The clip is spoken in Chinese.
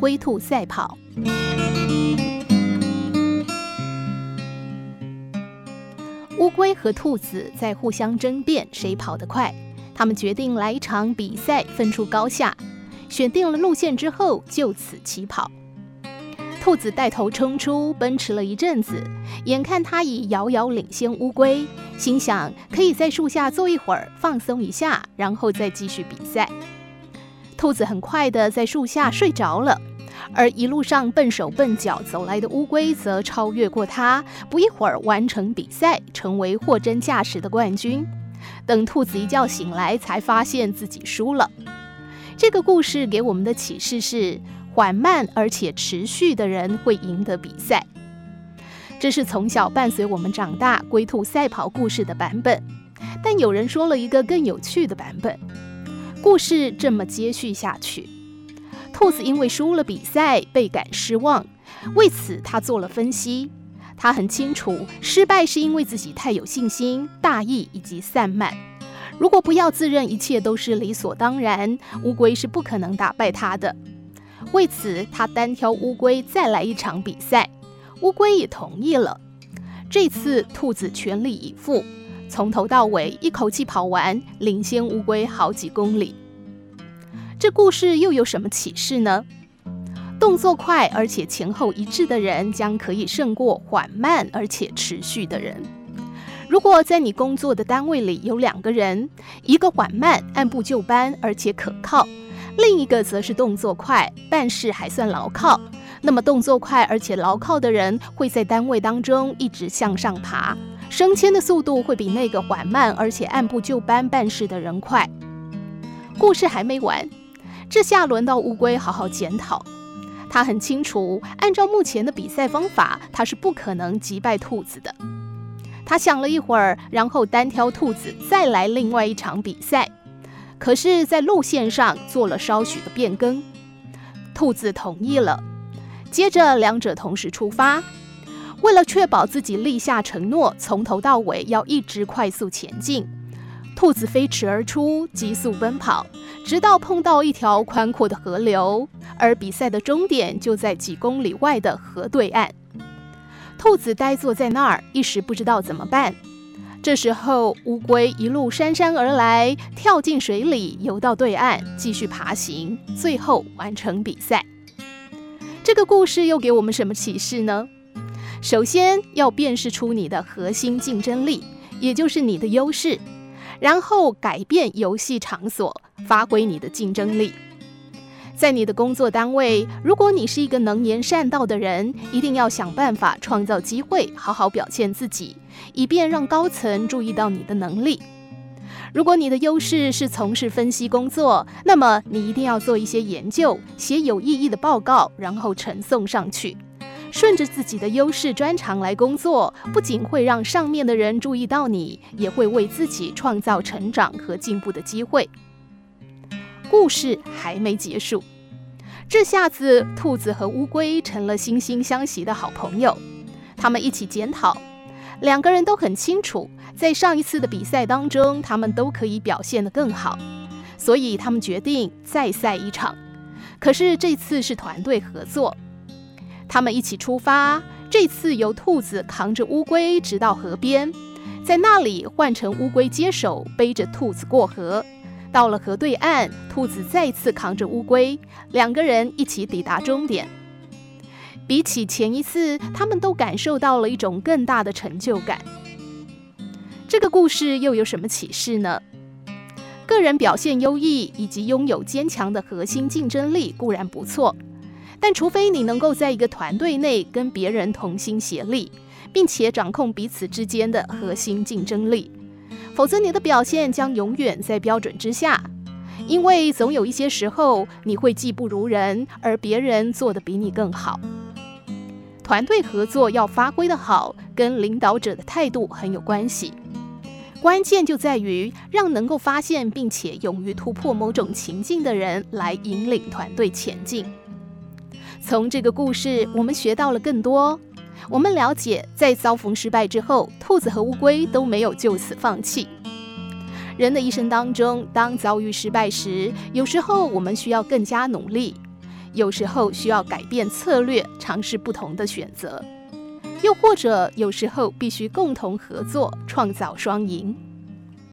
龟兔赛跑。乌龟和兔子在互相争辩谁跑得快，他们决定来一场比赛，分出高下。选定了路线之后，就此起跑。兔子带头冲出，奔驰了一阵子，眼看它已遥遥领先乌龟，心想可以在树下坐一会儿，放松一下，然后再继续比赛。兔子很快的在树下睡着了。而一路上笨手笨脚走来的乌龟则超越过它，不一会儿完成比赛，成为货真价实的冠军。等兔子一觉醒来，才发现自己输了。这个故事给我们的启示是：缓慢而且持续的人会赢得比赛。这是从小伴随我们长大龟兔赛跑故事的版本。但有人说了一个更有趣的版本，故事这么接续下去。兔子因为输了比赛，倍感失望，为此他做了分析。他很清楚，失败是因为自己太有信心、大意以及散漫。如果不要自认一切都是理所当然，乌龟是不可能打败他的。为此，他单挑乌龟再来一场比赛，乌龟也同意了。这次，兔子全力以赴，从头到尾一口气跑完，领先乌龟好几公里。这故事又有什么启示呢？动作快而且前后一致的人，将可以胜过缓慢而且持续的人。如果在你工作的单位里有两个人，一个缓慢、按部就班而且可靠，另一个则是动作快、办事还算牢靠，那么动作快而且牢靠的人会在单位当中一直向上爬，升迁的速度会比那个缓慢而且按部就班办事的人快。故事还没完。这下轮到乌龟好好检讨。他很清楚，按照目前的比赛方法，他是不可能击败兔子的。他想了一会儿，然后单挑兔子，再来另外一场比赛。可是，在路线上做了稍许的变更。兔子同意了。接着，两者同时出发。为了确保自己立下承诺，从头到尾要一直快速前进。兔子飞驰而出，急速奔跑，直到碰到一条宽阔的河流，而比赛的终点就在几公里外的河对岸。兔子呆坐在那儿，一时不知道怎么办。这时候，乌龟一路姗姗而来，跳进水里，游到对岸，继续爬行，最后完成比赛。这个故事又给我们什么启示呢？首先要辨识出你的核心竞争力，也就是你的优势。然后改变游戏场所，发挥你的竞争力。在你的工作单位，如果你是一个能言善道的人，一定要想办法创造机会，好好表现自己，以便让高层注意到你的能力。如果你的优势是从事分析工作，那么你一定要做一些研究，写有意义的报告，然后呈送上去。顺着自己的优势专长来工作，不仅会让上面的人注意到你，也会为自己创造成长和进步的机会。故事还没结束，这下子兔子和乌龟成了惺惺相惜的好朋友。他们一起检讨，两个人都很清楚，在上一次的比赛当中，他们都可以表现得更好，所以他们决定再赛一场。可是这次是团队合作。他们一起出发，这次由兔子扛着乌龟直到河边，在那里换成乌龟接手，背着兔子过河。到了河对岸，兔子再次扛着乌龟，两个人一起抵达终点。比起前一次，他们都感受到了一种更大的成就感。这个故事又有什么启示呢？个人表现优异以及拥有坚强的核心竞争力固然不错。但除非你能够在一个团队内跟别人同心协力，并且掌控彼此之间的核心竞争力，否则你的表现将永远在标准之下。因为总有一些时候你会技不如人，而别人做得比你更好。团队合作要发挥得好，跟领导者的态度很有关系。关键就在于让能够发现并且勇于突破某种情境的人来引领团队前进。从这个故事，我们学到了更多。我们了解，在遭逢失败之后，兔子和乌龟都没有就此放弃。人的一生当中，当遭遇失败时，有时候我们需要更加努力，有时候需要改变策略，尝试不同的选择，又或者有时候必须共同合作，创造双赢。